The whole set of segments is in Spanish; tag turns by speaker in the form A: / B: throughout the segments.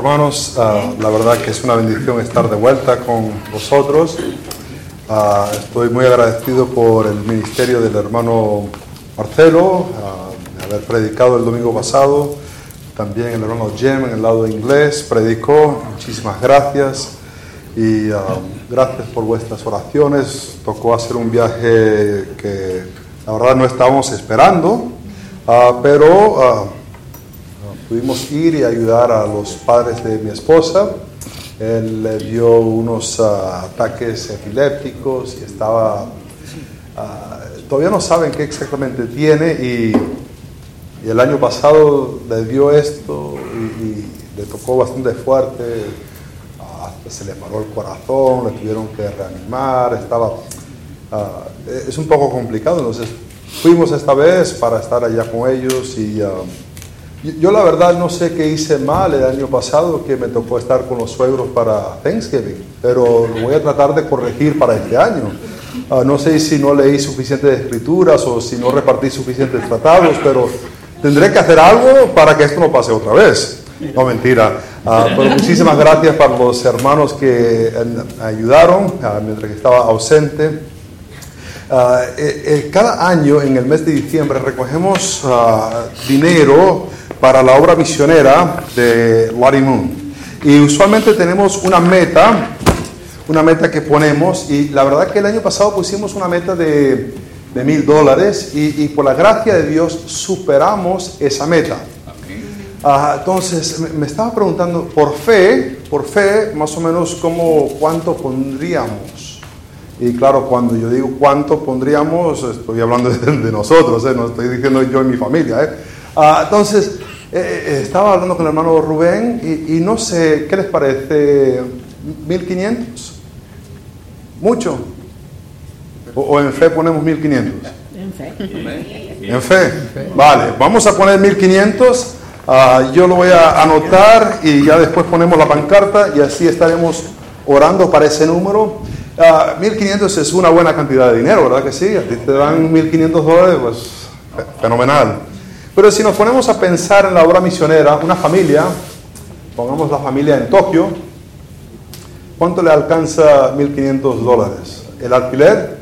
A: Hermanos, ah, la verdad que es una bendición estar de vuelta con vosotros. Ah, estoy muy agradecido por el ministerio del hermano Marcelo, ah, de haber predicado el domingo pasado. También el hermano Jem en el lado inglés predicó. Muchísimas gracias. Y gracias por vuestras oraciones. Tocó hacer un viaje que la verdad no estábamos esperando, pero pudimos ir y ayudar a los padres de mi esposa. Él le dio unos ah, ataques epilépticos y estaba... Todavía no saben qué exactamente tiene y, el año pasado le dio esto y, le tocó bastante fuerte. Hasta se le paró el corazón, le tuvieron que reanimar, estaba... Ah, es un poco complicado, entonces fuimos esta vez para estar allá con ellos y yo la verdad no sé qué hice mal el año pasado que me tocó estar con los suegros para Thanksgiving, pero lo voy a tratar de corregir para este año. Ah, no sé si no leí suficientes escrituras o si no repartí suficientes tratados, pero tendré que hacer algo para que esto no pase otra vez. No, mentira. Ah, pero muchísimas gracias para los hermanos que ayudaron ah, mientras que estaba ausente. Eh, eh, cada año en el mes de diciembre recogemos dinero para la obra misionera de Lottie Moon. Y usualmente tenemos una meta, una meta que ponemos, y la verdad que el año pasado pusimos una meta de, de mil dólares y, por la gracia de Dios superamos esa meta. Ah, entonces me estaba preguntando, por fe, por fe, más o menos, ¿cómo, ¿cuánto pondríamos? Y claro, cuando yo digo cuánto pondríamos, estoy hablando de, nosotros, ¿eh? no estoy diciendo yo y mi familia. ¿eh? Ah, entonces, eh, eh, estaba hablando con el hermano Rubén y, no sé, ¿qué les parece? ¿1500? ¿Mucho? ¿O, en fe ponemos 1500? En fe. ¿En fe? Vale, vamos a poner 1500. Ah, yo lo voy a anotar y ya después ponemos la pancarta y así estaremos orando para ese número. 1500 ah, es una buena cantidad de dinero, ¿verdad que sí? A ti te dan 1500 dólares, pues fenomenal. Pero si nos ponemos a pensar en la obra misionera, una familia, pongamos la familia en Tokio, ¿cuánto le alcanza 1.500 dólares? ¿El alquiler?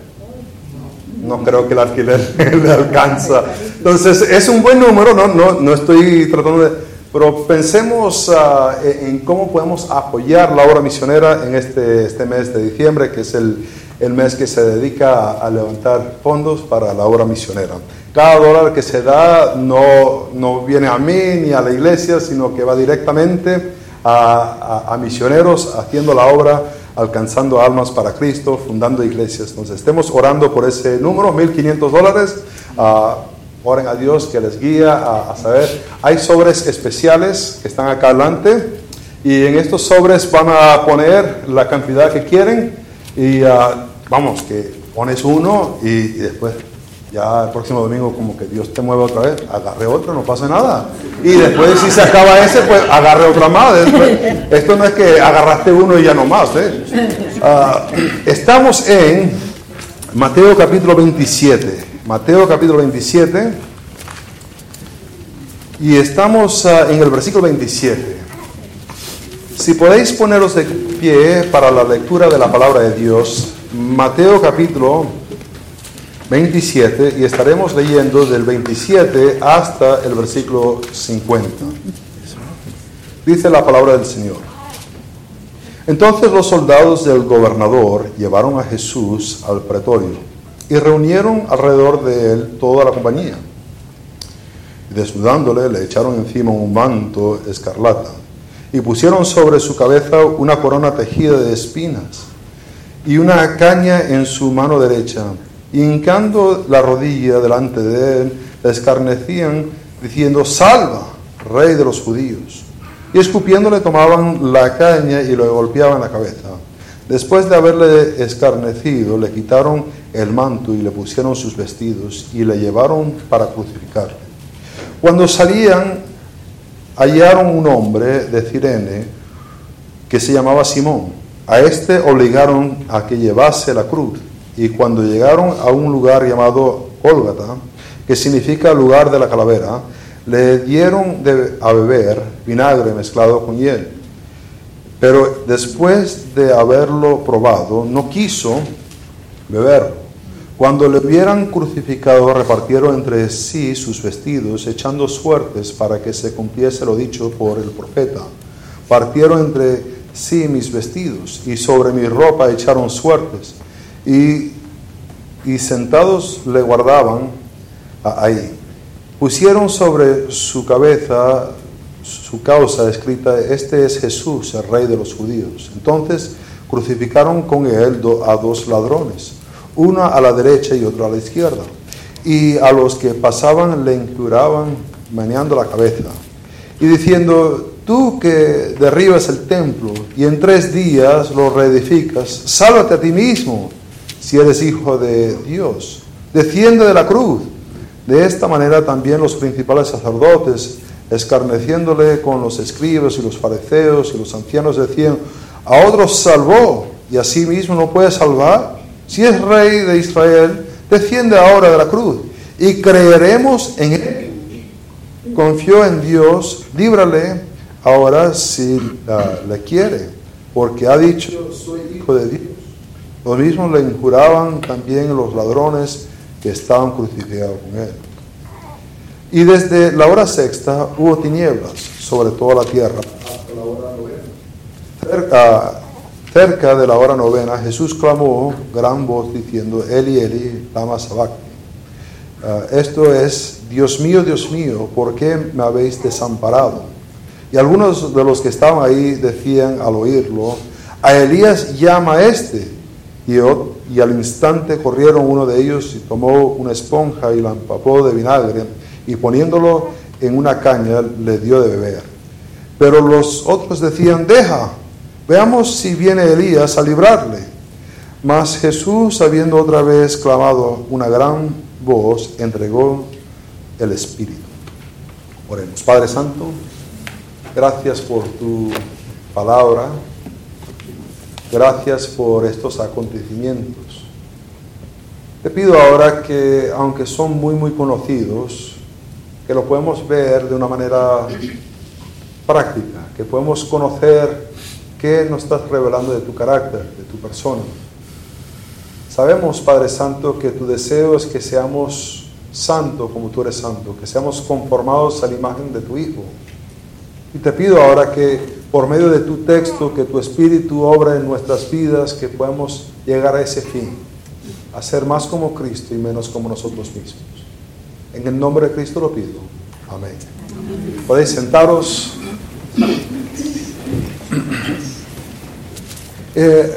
A: No creo que el alquiler le alcanza. Entonces, es un buen número, no, no, no estoy tratando de... Pero pensemos ah, en cómo podemos apoyar la obra misionera en este, este mes de diciembre, que es el, el mes que se dedica a levantar fondos para la obra misionera. Cada dólar que se da no, no viene a mí ni a la iglesia, sino que va directamente a, a, misioneros haciendo la obra, alcanzando almas para Cristo, fundando iglesias. Entonces, estemos orando por ese número, 1.500 dólares. Uh, oren a Dios que les guía a, saber. Hay sobres especiales que están acá adelante y en estos sobres van a poner la cantidad que quieren y uh, vamos, que pones uno y después ya el próximo domingo como que Dios te mueve otra vez, agarre otro, no pasa nada. Y después si se acaba ese, pues agarre otra más. esto no es que agarraste uno y ya no más. ¿eh? Ah, estamos en Mateo capítulo 27. Mateo capítulo 27. Y estamos ah, en el versículo 27. Si podéis poneros de pie para la lectura de la palabra de Dios, Mateo capítulo 27 y estaremos leyendo del 27 hasta el versículo 50. Dice la palabra del Señor. Entonces los soldados del gobernador llevaron a Jesús al pretorio y reunieron alrededor de él toda la compañía. Y desnudándole le echaron encima un manto escarlata y pusieron sobre su cabeza una corona tejida de espinas y una caña en su mano derecha y hincando la rodilla delante de él, le escarnecían diciendo, salva, rey de los judíos. Y escupiéndole tomaban la caña y lo golpeaban la cabeza. Después de haberle escarnecido, le quitaron el manto y le pusieron sus vestidos y le llevaron para crucificarle. Cuando salían, hallaron un hombre de Cirene, que se llamaba Simón. A este obligaron a que llevase la cruz. Y cuando llegaron a un lugar llamado Gólgata, que significa lugar de la calavera, le dieron a beber vinagre mezclado con hiel. Pero después de haberlo probado, no quiso beberlo. Cuando le hubieran crucificado, repartieron entre sí sus vestidos, echando suertes para que se cumpliese lo dicho por el profeta. Partieron entre sí mis vestidos y sobre mi ropa echaron suertes. Y, y sentados le guardaban ahí. Pusieron sobre su cabeza su causa escrita, este es Jesús, el rey de los judíos. Entonces crucificaron con él a dos ladrones uno a la derecha y otro a la izquierda. Y a los que pasaban le incuraban meneando la cabeza y diciendo, tú que derribas el templo y en tres días lo reedificas, sálvate a ti mismo si eres hijo de Dios. Desciende de la cruz. De esta manera también los principales sacerdotes, escarneciéndole con los escribas y los fariseos y los ancianos, decían, a otros salvó y a sí mismo no puede salvar. Si es rey de Israel, desciende ahora de la cruz y creeremos en él. Confió en Dios, líbrale ahora si le quiere, porque ha dicho, soy hijo de Dios. Lo mismo le injuraban también los ladrones que estaban crucificados con él. Y desde la hora sexta hubo tinieblas sobre toda la tierra hasta la hora novena. Cerca de la hora novena, Jesús clamó gran voz diciendo, Eli, Eli, lama sabacti. Ah, esto es, Dios mío, Dios mío, ¿por qué me habéis desamparado? Y algunos de los que estaban ahí decían al oírlo, a Elías llama este. Y, al instante corrieron uno de ellos y tomó una esponja y la empapó de vinagre y poniéndolo en una caña le dio de beber. Pero los otros decían, deja, Veamos si viene Elías a librarle. Mas Jesús, habiendo otra vez clamado una gran voz, entregó el Espíritu. Oremos. Padre Santo, gracias por tu palabra. Gracias por estos acontecimientos. Te pido ahora que, aunque son muy, muy conocidos, que lo podemos ver de una manera práctica, que podemos conocer ¿Qué nos estás revelando de tu carácter, de tu persona? Sabemos, Padre Santo, que tu deseo es que seamos santos como tú eres santo, que seamos conformados a la imagen de tu Hijo. Y te pido ahora que por medio de tu texto, que tu Espíritu obra en nuestras vidas, que podamos llegar a ese fin, a ser más como Cristo y menos como nosotros mismos. En el nombre de Cristo lo pido. Amén. Podéis sentaros. Eh,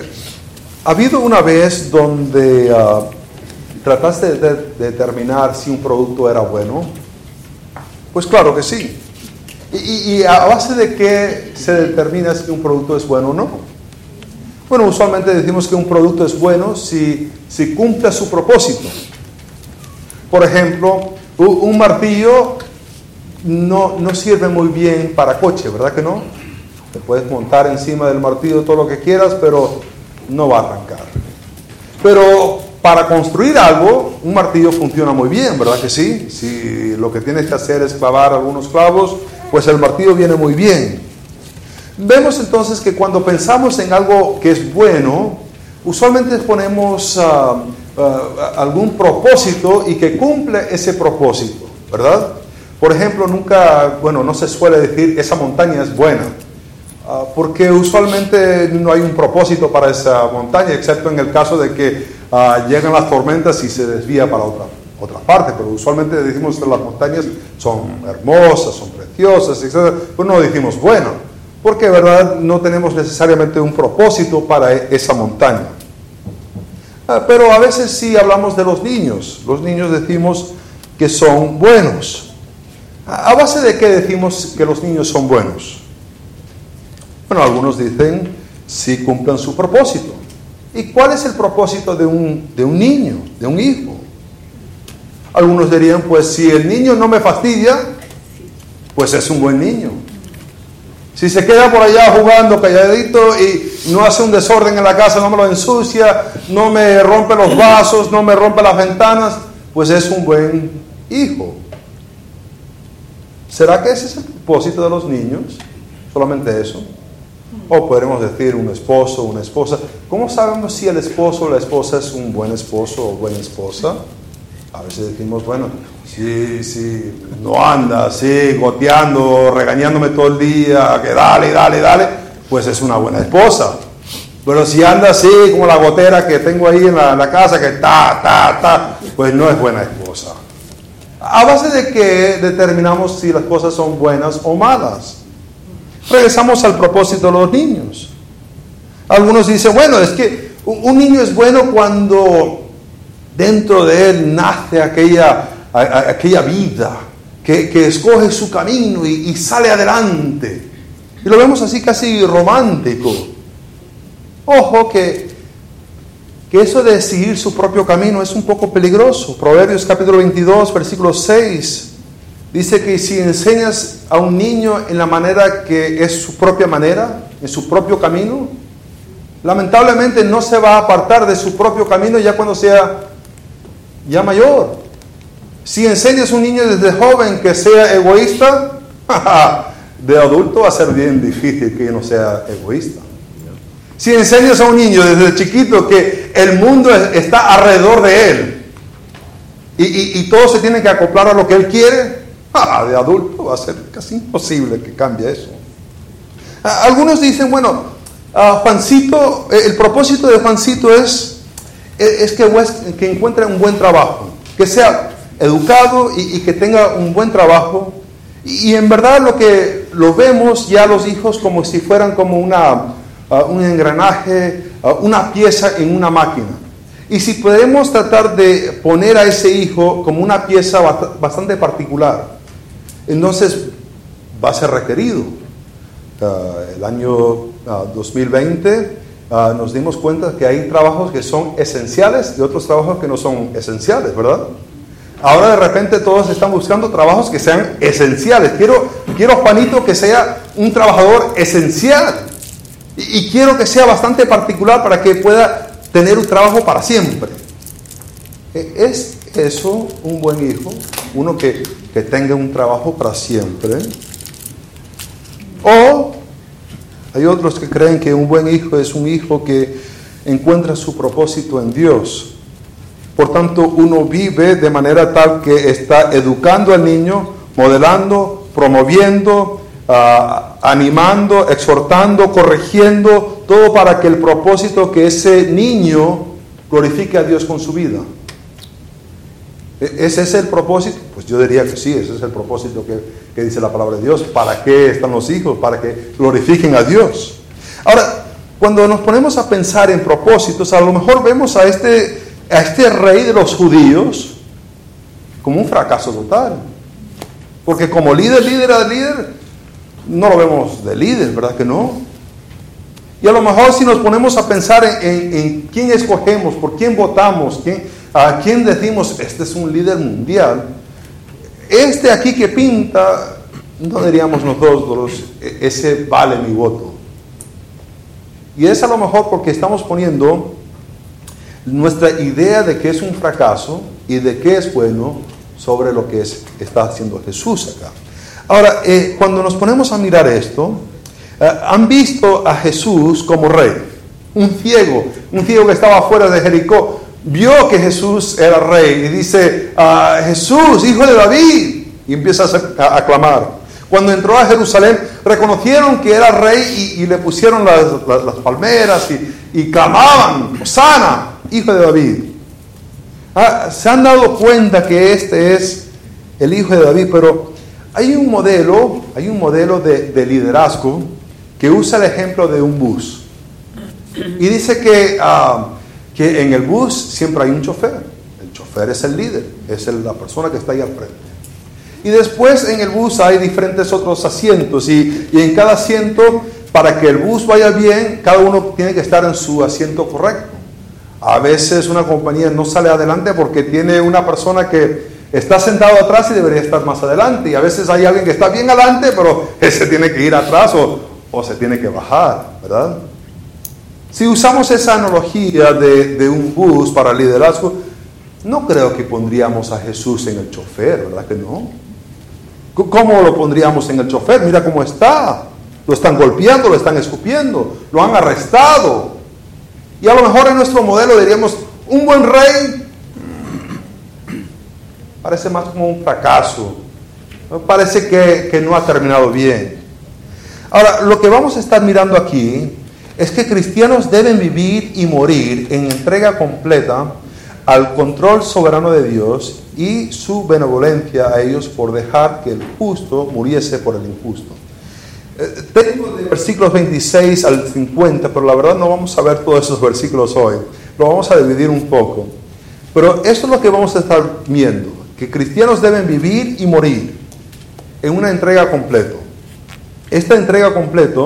A: ¿Ha habido una vez donde ah, trataste de, determinar si un producto era bueno? Pues claro que sí. ¿Y, a base de qué se determina si un producto es bueno o no? Bueno, usualmente decimos que un producto es bueno si, si cumple su propósito. Por ejemplo, un martillo no, no sirve muy bien para coche, ¿verdad que no? Te puedes montar encima del martillo todo lo que quieras, pero no va a arrancar. Pero para construir algo, un martillo funciona muy bien, ¿verdad que sí? Si lo que tienes que hacer es clavar algunos clavos, pues el martillo viene muy bien. Vemos entonces que cuando pensamos en algo que es bueno, usualmente ponemos ah, ah, algún propósito y que cumple ese propósito, ¿verdad? Por ejemplo, nunca, bueno, no se suele decir esa montaña es buena. Ah, porque usualmente no hay un propósito para esa montaña, excepto en el caso de que llegan las tormentas y se desvía para otra, otra parte, pero usualmente decimos que las montañas son hermosas, son etc. Pues no decimos, bueno, porque verdad no tenemos necesariamente un propósito para e, esa montaña. Ah, pero a veces sí hablamos de los niños, los niños decimos que son buenos. ¿A base de qué decimos que los niños son buenos? Bueno, algunos dicen si cumplan su propósito. ¿Y cuál es el propósito de un, de un niño, de un hijo? Algunos dirían, pues si el niño no me fastidia, pues es un buen niño. Si se queda por allá jugando calladito y no hace un desorden en la casa, no me lo ensucia, no me rompe los vasos, no me rompe las ventanas, pues es un buen hijo. ¿Será que ese es el propósito de los niños? Solamente eso. O podremos decir un esposo, una esposa. ¿Cómo sabemos si el esposo o la esposa es un buen esposo o buena esposa? A veces decimos, bueno, sí, sí, no anda así, goteando, regañándome todo el día, que dale, dale, dale, pues es una buena esposa. Pero si anda así, como la gotera que tengo ahí en la, casa, que ta, ta, ta, pues no es buena esposa. ¿A base de que determinamos si las cosas son buenas o malas? Regresamos al propósito de los niños. Algunos dicen, bueno, es que un niño es bueno cuando dentro de él nace aquella, aquella vida que, escoge su camino y, sale adelante. Y lo vemos así casi romántico. Ojo que, que eso de seguir su propio camino es un poco peligroso. Proverbios capítulo 22, versículo 6, dice que si enseñas a un niño en la manera que es su propia manera, en su propio camino, lamentablemente no se va a apartar de su propio camino ya cuando sea ya mayor. Si enseñas a un niño desde joven que sea egoísta, de adulto va a ser bien difícil que no sea egoísta. Si enseñas a un niño desde chiquito que el mundo está alrededor de él y, todo se tiene que acoplar a lo que él quiere, de adulto va a ser casi imposible que cambie eso. Algunos dicen, bueno, Juancito, el propósito de Juancito es es que, encuentre un buen trabajo, que sea educado y, que tenga un buen trabajo. Y, en verdad lo que lo vemos ya los hijos como si fueran como una, uh, un engranaje, uh, una pieza en una máquina. Y si podemos tratar de poner a ese hijo como una pieza bastante particular, entonces va a ser requerido. Uh, el año 2020 Ah, nos dimos cuenta que hay trabajos que son esenciales y otros trabajos que no son esenciales, ¿verdad? Ahora de repente todos están buscando trabajos que sean esenciales. Quiero, quiero Juanito que sea un trabajador esencial y, y quiero que sea bastante particular para que pueda tener un trabajo para siempre. E, ¿Es eso un buen hijo? Uno que, que tenga un trabajo para siempre. O hay otros que creen que un buen hijo es un hijo que encuentra su propósito en Dios. Por tanto, uno vive de manera tal que está educando al niño, modelando, promoviendo, ah, animando, exhortando, corrigiendo, todo para que el propósito que ese niño glorifique a Dios con su vida. ¿E-, ¿Ese es el propósito? Pues yo diría que sí, ese es el propósito que, dice la palabra de Dios. ¿Para qué están los hijos? Para que glorifiquen a Dios. Ahora, cuando nos ponemos a pensar en propósitos, a lo mejor vemos a este, a este rey de los judíos como un fracaso total. Porque como líder, líder líder, no lo vemos de líder, ¿verdad que no? Y a lo mejor si nos ponemos a pensar en, en quién escogemos, por quién votamos, quién, a quién decimos, este es un líder mundial, este aquí que pinta, no diríamos nosotros, e-, ese vale mi voto. Y es a lo mejor porque estamos poniendo nuestra idea de que es un fracaso y de que es bueno sobre lo que es, está haciendo Jesús acá. Ahora, eh, cuando nos ponemos a mirar esto, eh, han visto a Jesús como rey, un ciego, un ciego que estaba fuera de Jericó, vio que Jesús era rey y dice, ah, Jesús, hijo de David, y empieza a, aclamar. Cuando entró a Jerusalén, reconocieron que era rey y, le pusieron las, palmeras y, clamaban, sana, hijo de David. Ah, se han dado cuenta que este es el hijo de David, pero hay un modelo, hay un modelo de, liderazgo que usa el ejemplo de un bus. Y dice que ah, que en el bus siempre hay un chofer. El chofer es el líder, es la persona que está ahí al frente. Y después en el bus hay diferentes otros asientos y, en cada asiento, para que el bus vaya bien, cada uno tiene que estar en su asiento correcto. A veces una compañía no sale adelante porque tiene una persona que, está sentado atrás y debería estar más adelante. Y a veces hay alguien que está bien adelante, pero ese tiene que ir atrás o, o se tiene que bajar, ¿verdad? Si usamos esa analogía de, de un bus para liderazgo, no creo que pondríamos a Jesús en el chofer, ¿verdad que no? ¿Cómo lo pondríamos en el chofer? Mira cómo está. Lo están golpeando, lo están escupiendo, lo han arrestado. Y a lo mejor en nuestro modelo diríamos, un buen rey parece más como un fracaso. Parece que, que no ha terminado bien. Ahora, lo que vamos a estar mirando aquí es que cristianos deben vivir y morir en entrega completa al control soberano de Dios y su benevolencia a ellos por dejar que el justo muriese por el injusto. Eh, tengo de versículos 26 al 50, pero la verdad no vamos a ver todos esos versículos hoy. Lo vamos a dividir un poco. Pero esto es lo que vamos a estar viendo, que cristianos deben vivir y morir en una entrega completa. Esta entrega completa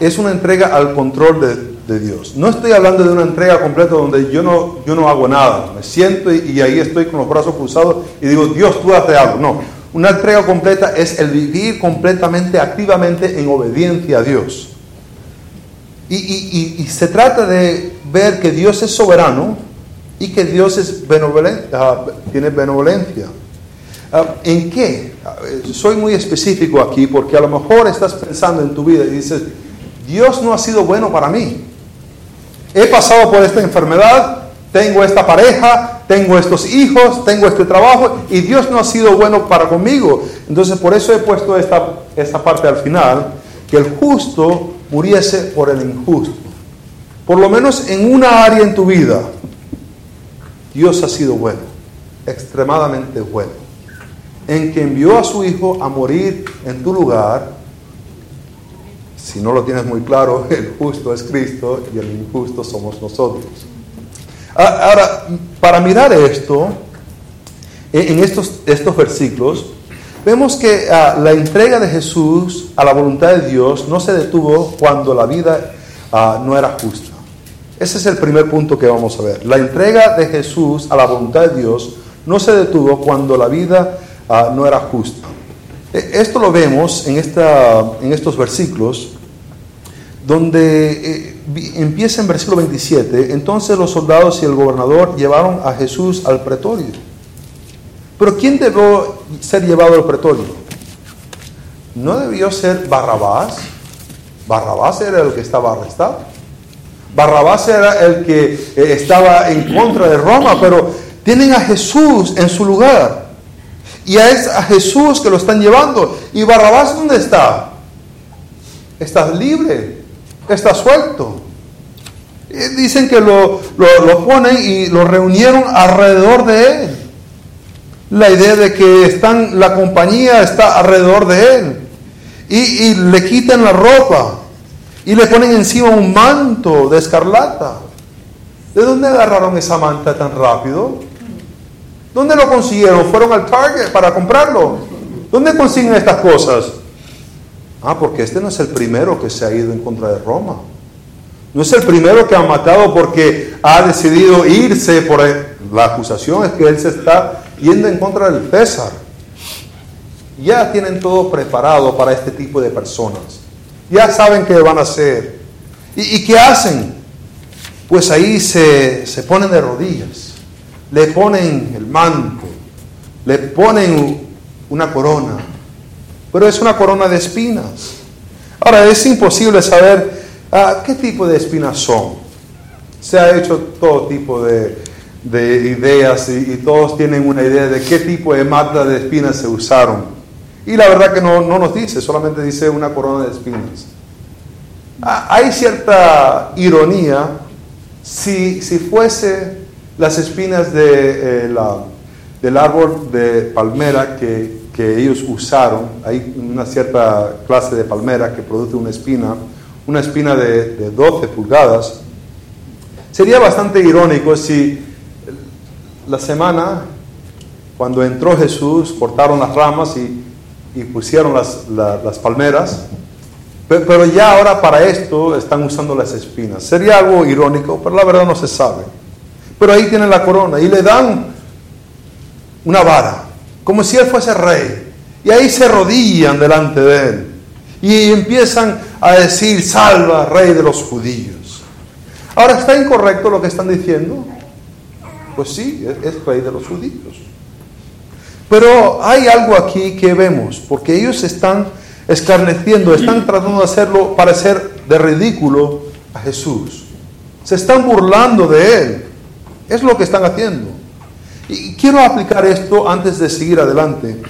A: es una entrega al control de, Dios. No estoy hablando de una entrega completa donde yo no, yo no hago nada, me siento y, y ahí estoy con los brazos cruzados y digo, Dios, tú haces algo. No, una entrega completa es el vivir completamente, activamente en obediencia a Dios. Y, se trata de ver que Dios es soberano y que Dios es ah, tiene benevolencia. Ah, ¿En qué? Soy muy específico aquí porque a lo mejor estás pensando en tu vida y dices, Dios no ha sido bueno para mí. He pasado por esta enfermedad, tengo esta pareja, tengo estos hijos, tengo este trabajo y Dios no ha sido bueno para conmigo. Entonces por eso he puesto esta, esta parte al final, que el justo muriese por el injusto. Por lo menos en una área en tu vida, Dios ha sido bueno, extremadamente bueno, en que envió a su Hijo a morir en tu lugar. Si no lo tienes muy claro, el justo es Cristo y el injusto somos nosotros. Ah, ahora, para mirar esto, en estos, estos versículos, vemos que ah, la entrega de Jesús a la voluntad de Dios no se detuvo cuando la vida ah, no era justa. Ese es el primer punto que vamos a ver. La entrega de Jesús a la voluntad de Dios no se detuvo cuando la vida no era justa. E, esto lo vemos en, esta, en estos versículos donde eh, empieza en versículo 27, entonces los soldados y el gobernador llevaron a Jesús al pretorio. Pero ¿quién debió ser llevado al pretorio? ¿No debió ser Barrabás? Barrabás era el que estaba arrestado. Barrabás era el que eh, estaba en contra de Roma, pero tienen a Jesús en su lugar. Y es a Jesús que lo están llevando. ¿Y Barrabás dónde está? Estás libre está suelto. dicen que lo, lo, ponen y lo reunieron alrededor de él. La idea de que están, la compañía está alrededor de él. Y, y le quitan la ropa y le ponen encima un manto de escarlata. ¿De dónde agarraron esa manta tan rápido? ¿Dónde lo consiguieron? ¿Fueron al Target para comprarlo? ¿Dónde consiguen estas cosas? Ah, porque este no es el primero que se ha ido en contra de Roma. No es el primero que ha matado porque ha decidido irse por la acusación es que él se está yendo en contra del César. Ya tienen todo preparado para este tipo de personas. Ya saben qué van a hacer. ¿Y, qué hacen? Pues ahí se, se ponen de rodillas, le ponen el manto, le ponen una corona, pero es una corona de espinas. Ahora, es imposible saber ah, qué tipo de espinas son. Se ha hecho todo tipo de, ideas y, todos tienen una idea de qué tipo de mata de espinas se usaron. Y la verdad que no, nos dice, solamente dice una corona de espinas. Ah, hay cierta ironía si, si fuese las espinas eh, del árbol de palmera que que ellos usaron, hay una cierta clase de palmera que produce una espina, una espina de, 12 pulgadas. Sería bastante irónico si la semana, cuando entró Jesús, cortaron las ramas y, pusieron las, las palmeras, pero ya ahora para esto están usando las espinas. Sería algo irónico, pero la verdad no se sabe. Pero ahí tienen la corona y le dan una vara como si él fuese rey. Y ahí se rodillan delante de él. Y empiezan a decir, salva, rey de los judíos. Ahora, ¿está incorrecto lo que están diciendo? Pues sí, es, rey de los judíos. Pero hay algo aquí que vemos, porque ellos están escarneciendo, están tratando de hacerlo parecer de ridículo a Jesús. Se están burlando de él. Es lo que están haciendo. Y quiero aplicar esto antes de seguir adelante.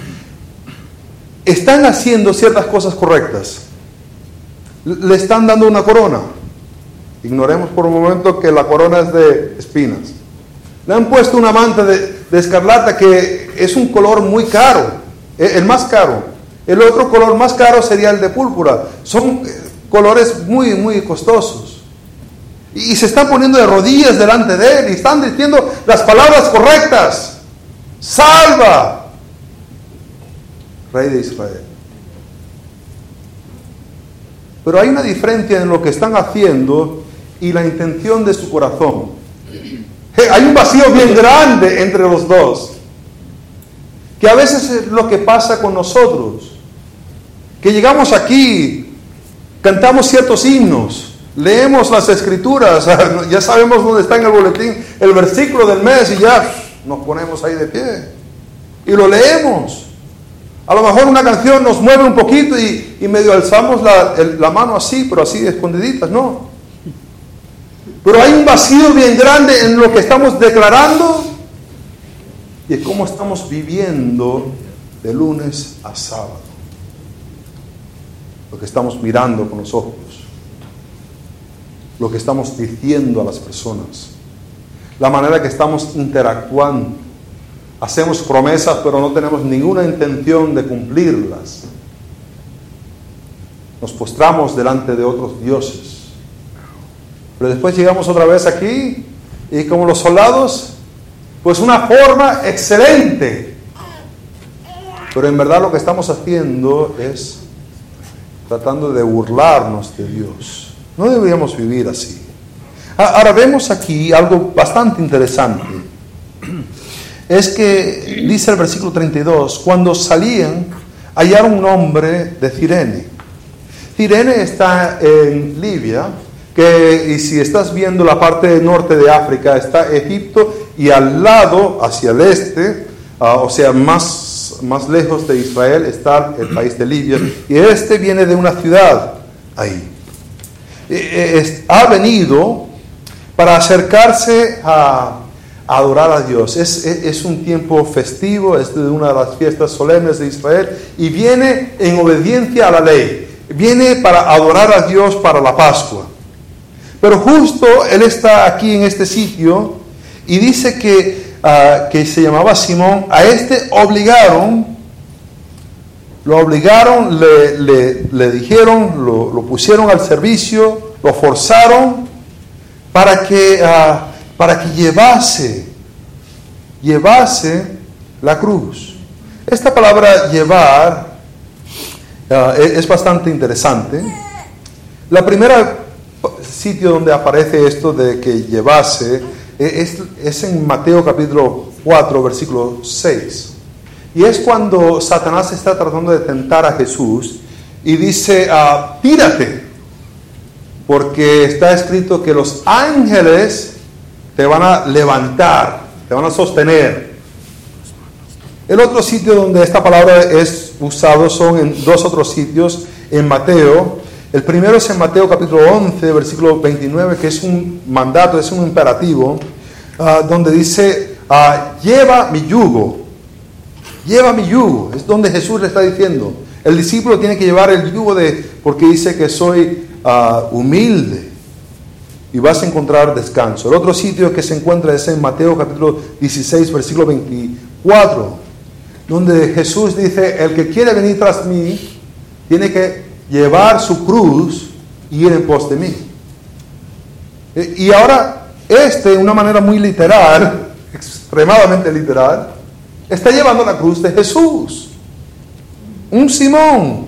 A: Están haciendo ciertas cosas correctas. Le están dando una corona. Ignoremos por un momento que la corona es de espinas. Le han puesto una manta de, escarlata que es un color muy caro, e, el más caro. El otro color más caro sería el de púrpura. Son eh, colores muy, muy costosos. Y se están poniendo de rodillas delante de él y están diciendo las palabras correctas. Salva, Rey de Israel. Pero hay una diferencia en lo que están haciendo y la intención de su corazón. Hay un vacío bien grande entre los dos. Que a veces es lo que pasa con nosotros. Que llegamos aquí, cantamos ciertos himnos, leemos las escrituras, ya sabemos dónde está en el boletín el versículo del mes y ya nos ponemos ahí de pie. Y lo leemos. A lo mejor una canción nos mueve un poquito y, medio alzamos la, la, mano así, pero así escondiditas, no. Pero hay un vacío bien grande en lo que estamos declarando y en cómo estamos viviendo de lunes a sábado. Lo que estamos mirando con los ojos, lo que estamos diciendo a las personas, la manera que estamos interactuando Hacemos promesas pero no tenemos ninguna intención de cumplirlas. Nos postramos delante de otros dioses. Pero después llegamos otra vez aquí y como los soldados, pues una forma excelente. Pero en verdad lo que estamos haciendo es tratando de burlarnos de Dios. No deberíamos vivir así. Ahora vemos aquí algo bastante interesante es que dice el versículo 32, cuando salían hallaron un hombre de Cirene. Cirene está en Libia, que y si estás viendo la parte norte de África está Egipto y al lado, hacia el este, ah, o sea, más, más lejos de Israel está el país de Libia y este viene de una ciudad ahí. Eh, eh, ha venido para acercarse a adorar a Dios. Es, un tiempo festivo, es una de las fiestas solemnes de Israel y viene en obediencia a la ley. Viene para adorar a Dios para la Pascua. Pero justo él está aquí en este sitio y dice que, ah, que se llamaba Simón. A este obligaron, lo obligaron, le, dijeron, lo, pusieron al servicio, lo forzaron para que... Ah, para que llevase, llevase la cruz. Esta palabra llevar ah, e-, es bastante interesante. La primera sitio donde aparece esto de que llevase e-, es, es en Mateo capítulo 4, versículo 6. Y es cuando Satanás está tratando de tentar a Jesús y dice, ah, tírate, porque está escrito que los ángeles te van a levantar, te van a sostener. El otro sitio donde esta palabra es usada son en dos otros sitios, en Mateo. El primero es en Mateo capítulo 11, versículo 29, que es un mandato, es un imperativo, ah, donde dice, ah, lleva mi yugo, lleva mi yugo. Es donde Jesús le está diciendo. El discípulo tiene que llevar el yugo de, porque dice que soy ah, humilde y vas a encontrar descanso. El otro sitio que se encuentra es en Mateo capítulo 16, versículo 24, donde Jesús dice, el que quiere venir tras mí, tiene que llevar su cruz y ir en pos de mí. E, y ahora, este, de una manera muy literal, extremadamente literal, está llevando la cruz de Jesús. Un Simón.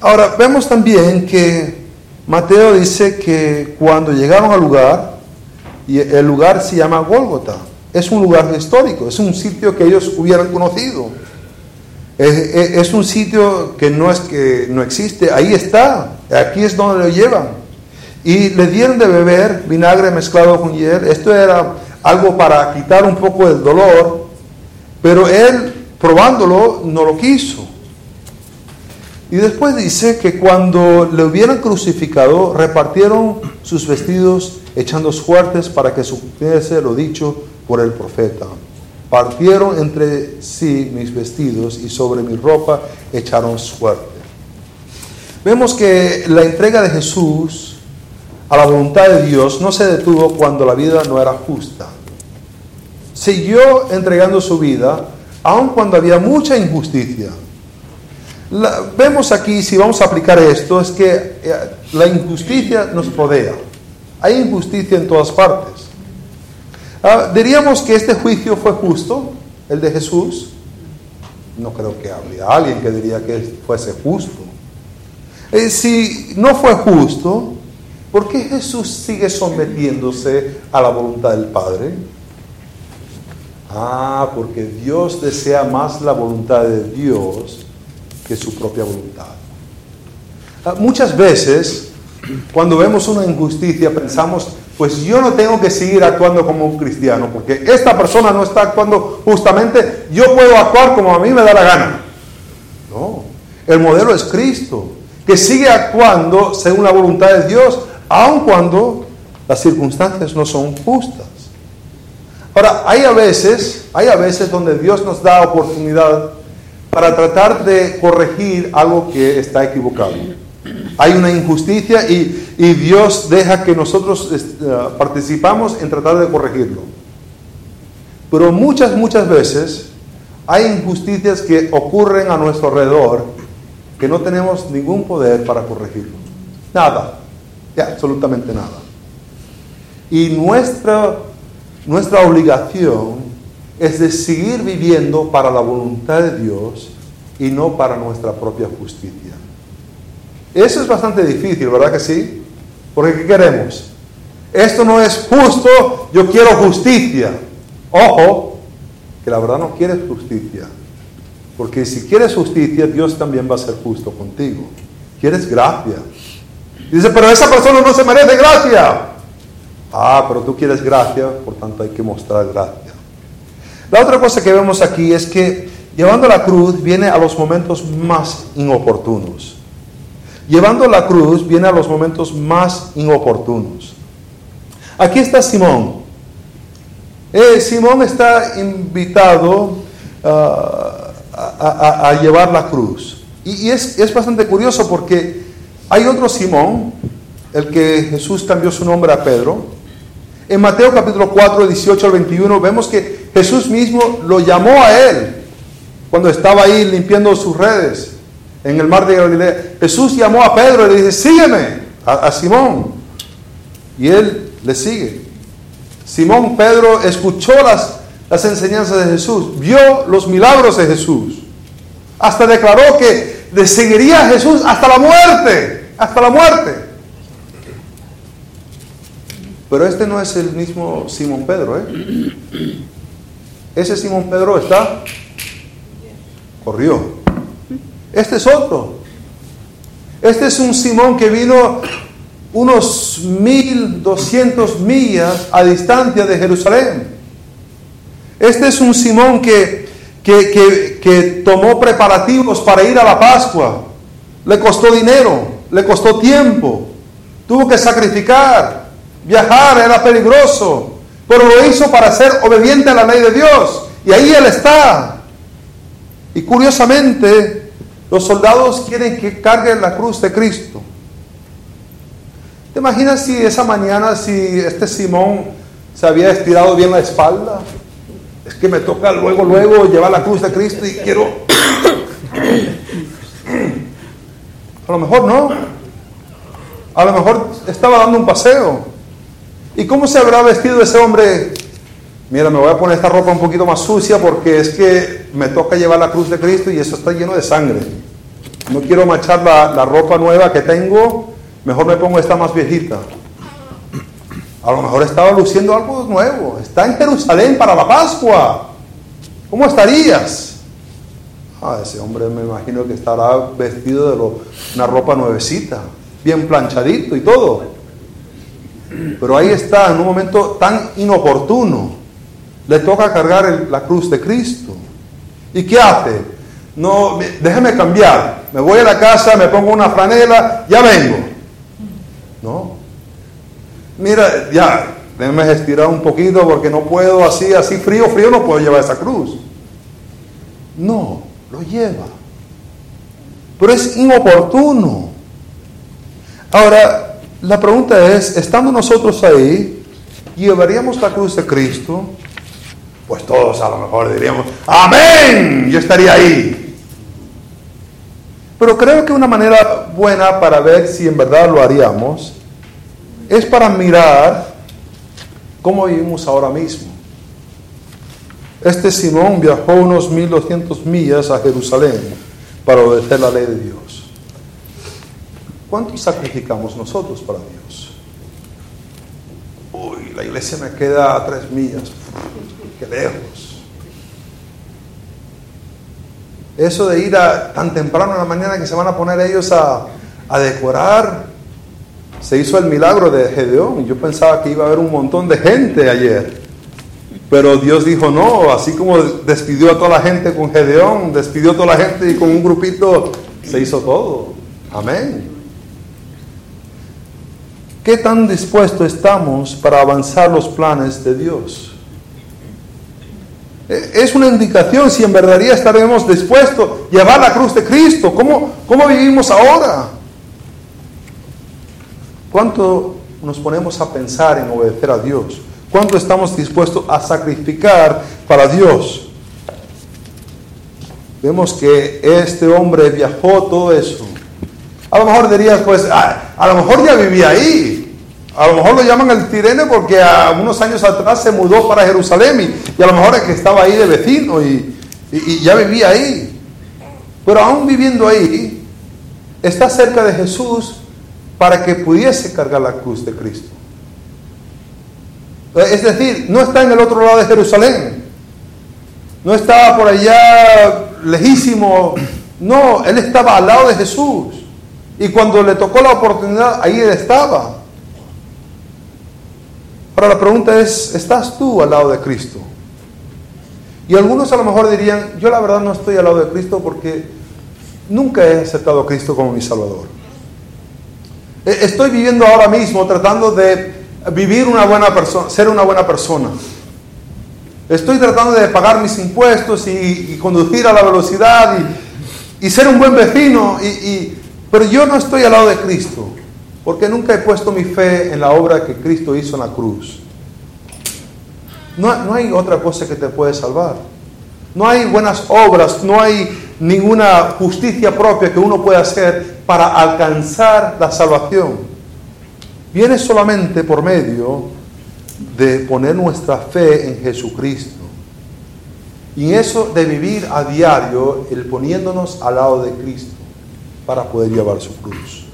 A: Ahora, vemos también que Mateo dice que cuando llegaron al lugar, y el lugar se llama Gólgota, es un lugar histórico, es un sitio que ellos hubieran conocido. Es, un sitio que no es que no existe, ahí está, aquí es donde lo llevan. Y le dieron de beber vinagre mezclado con hiel. Esto era algo para quitar un poco el dolor, pero él probándolo no lo quiso. Y después dice que cuando le hubieran crucificado, repartieron sus vestidos echando suertes para que supiese lo dicho por el profeta. Partieron entre sí mis vestidos y sobre mi ropa echaron suerte. Vemos que la entrega de Jesús a la voluntad de Dios no se detuvo cuando la vida no era justa. Siguió entregando su vida aun cuando había mucha injusticia. vemos aquí, si vamos a aplicar esto, es que eh, la injusticia nos rodea. Hay injusticia en todas partes. Ah, diríamos que este juicio fue justo, el de Jesús. No creo que habría alguien que diría que fuese justo. Eh, si no fue justo, ¿por qué Jesús sigue sometiéndose a la voluntad del Padre? Ah, porque Dios desea más la voluntad de Dios que su propia voluntad. Ah, muchas veces, cuando vemos una injusticia, pensamos, pues yo no tengo que seguir actuando como un cristiano, porque esta persona no está actuando justamente, yo puedo actuar como a mí me da la gana. No, el modelo es Cristo, que sigue actuando según la voluntad de Dios, aun cuando las circunstancias no son justas. Ahora, hay a veces, hay a veces donde Dios nos da oportunidad para tratar de corregir algo que está equivocado. Hay una injusticia y, Dios deja que nosotros eh, participamos en tratar de corregirlo. Pero muchas, muchas veces hay injusticias que ocurren a nuestro alrededor que no tenemos ningún poder para corregirlo. Nada, absolutamente nada. Y nuestra nuestra obligación es de seguir viviendo para la voluntad de Dios y no para nuestra propia justicia. Eso es bastante difícil, ¿verdad que sí? Porque ¿qué queremos? Esto no es justo, yo quiero justicia. Ojo, que la verdad no quieres justicia. Porque si quieres justicia, Dios también va a ser justo contigo. Quieres gracia. Dice, pero esa persona no se merece gracia. Ah, pero tú quieres gracia, por tanto hay que mostrar gracia. La otra cosa que vemos aquí es que llevando la cruz viene a los momentos más inoportunos. Llevando la cruz viene a los momentos más inoportunos. Aquí está Simón. Eh, Simón está invitado ah, a, llevar la cruz. Y, es, es bastante curioso porque hay otro Simón, el que Jesús cambió su nombre a Pedro, en Mateo capítulo 4, 18 al 21, vemos que Jesús mismo lo llamó a él cuando estaba ahí limpiando sus redes en el mar de Galilea. Jesús llamó a Pedro y le dice, sígueme, a, Simón. Y él le sigue. Simón Pedro escuchó las, las enseñanzas de Jesús, vio los milagros de Jesús. Hasta declaró que le seguiría a Jesús hasta la muerte, hasta la muerte. Pero este no es el mismo Simón Pedro, ¿eh? Ese Simón Pedro está, corrió. Este es otro. Este es un Simón que vino unos mil doscientos millas a distancia de Jerusalén. Este es un Simón que, que, que tomó preparativos para ir a la Pascua. Le costó dinero, le costó tiempo, tuvo que sacrificar. Viajar era peligroso, pero lo hizo para ser obediente a la ley de Dios. Y ahí Él está. Y curiosamente, los soldados quieren que cargue la cruz de Cristo. ¿Te imaginas si esa mañana, si este Simón se había estirado bien la espalda? Es que me toca luego, luego llevar la cruz de Cristo y quiero... A lo mejor no. A lo mejor estaba dando un paseo. ¿Y cómo se habrá vestido ese hombre? Mira, me voy a poner esta ropa un poquito más sucia porque es que me toca llevar la cruz de Cristo y eso está lleno de sangre. No quiero manchar la, ropa nueva que tengo, mejor me pongo esta más viejita. A lo mejor estaba luciendo algo nuevo. Está en Jerusalén para la Pascua. ¿Cómo estarías? Ah, ese hombre me imagino que estará vestido de una ropa nuevecita, bien planchadito y todo. Pero ahí está, en un momento tan inoportuno. Le toca cargar la cruz de Cristo. ¿Y qué hace? No, déjeme cambiar. Me voy a la casa, me pongo una franela, ya vengo. No, mira, ya, déjeme estirar un poquito porque no puedo así, así frío, frío, no puedo llevar esa cruz. No, lo lleva. Pero es inoportuno. Ahora, la pregunta es, estando nosotros ahí, ¿llevaríamos la cruz de Cristo? Pues todos a lo mejor diríamos, amén, yo estaría ahí. Pero creo que una manera buena para ver si en verdad lo haríamos es para mirar cómo vivimos ahora mismo. Este Simón viajó unos 1200 millas a Jerusalén para obedecer la ley de Dios. ¿Cuánto sacrificamos nosotros para Dios? Uy, la iglesia me queda a tres millas. Qué lejos. Eso de ir a, tan temprano en la mañana que se van a poner ellos a, a decorar se hizo el milagro de Gedeón. Yo pensaba que iba a haber un montón de gente ayer. Pero Dios dijo no, así como despidió a toda la gente con Gedeón, despidió a toda la gente y con un grupito se hizo todo. Amén. ¿Qué tan dispuestos estamos para avanzar los planes de Dios? E, es una indicación si en verdad estaremos dispuestos a llevar la cruz de Cristo. ¿Cómo, cómo vivimos ahora? ¿Cuánto nos ponemos a pensar en obedecer a Dios? ¿Cuánto estamos dispuestos a sacrificar para Dios? Vemos que este hombre viajó todo eso. A lo mejor dirías, pues, a, lo mejor ya vivía ahí. A lo mejor lo llaman el Tirene porque a unos años atrás se mudó para Jerusalén y, a lo mejor es que estaba ahí de vecino y ya vivía ahí. Pero aún viviendo ahí, está cerca de Jesús para que pudiese cargar la cruz de Cristo. Es decir, no está en el otro lado de Jerusalén, no estaba por allá lejísimo, no, él estaba al lado de Jesús. Y cuando le tocó la oportunidad, ahí él estaba. Ahora la pregunta es, ¿estás tú al lado de Cristo? Y algunos a lo mejor dirían, yo la verdad no estoy al lado de Cristo porque nunca he aceptado a Cristo como mi Salvador. Eh, estoy viviendo ahora mismo tratando de vivir una buena persona, ser una buena persona. Estoy tratando de pagar mis impuestos y, conducir a la velocidad y, ser un buen vecino, y, pero yo no estoy al lado de Cristo, porque nunca he puesto mi fe en la obra que Cristo hizo en la cruz. No, no hay otra cosa que te puede salvar. No hay buenas obras, no hay ninguna justicia propia que uno pueda hacer para alcanzar la salvación. Viene solamente por medio de poner nuestra fe en Jesucristo. Y eso de vivir a diario, el poniéndonos al lado de Cristo para poder llevar su cruz.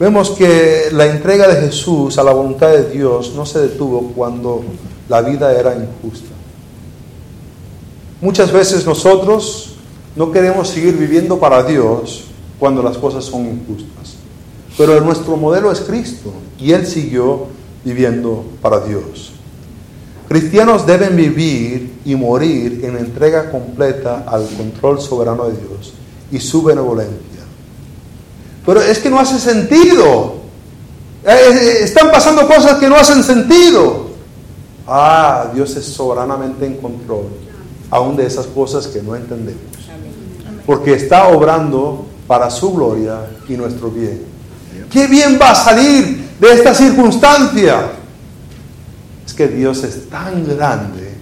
A: Vemos que la entrega de Jesús a la voluntad de Dios no se detuvo cuando la vida era injusta. Muchas veces nosotros no queremos seguir viviendo para Dios cuando las cosas son injustas. Pero nuestro modelo es Cristo y Él siguió viviendo para Dios. Cristianos deben vivir y morir en entrega completa al control soberano de Dios y su benevolencia. Pero es que no hace sentido. Eh, eh, están pasando cosas que no hacen sentido. Ah, Dios es soberanamente en control, aún de esas cosas que no entendemos. Porque está obrando para su gloria y nuestro bien. ¿Qué bien va a salir de esta circunstancia? Es que Dios es tan grande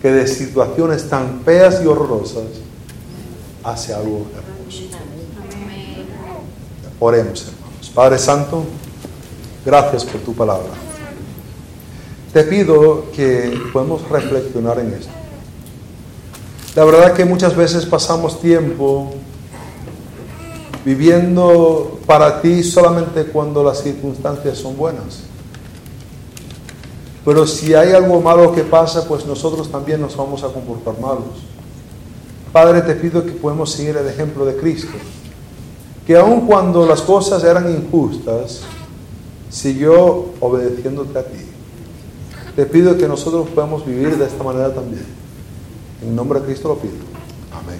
A: que de situaciones tan feas y horrorosas hace algo hermoso. Oremos, hermanos. Padre Santo, gracias por tu palabra. Te pido que podamos reflexionar en esto. La verdad que muchas veces pasamos tiempo viviendo para ti solamente cuando las circunstancias son buenas. Pero si hay algo malo que pasa, pues nosotros también nos vamos a comportar malos. Padre, te pido que podemos seguir el ejemplo de Cristo, que aun cuando las cosas eran injustas, siguió obedeciéndote a ti. Te pido que nosotros podamos vivir de esta manera también. En nombre de Cristo lo pido. Amén.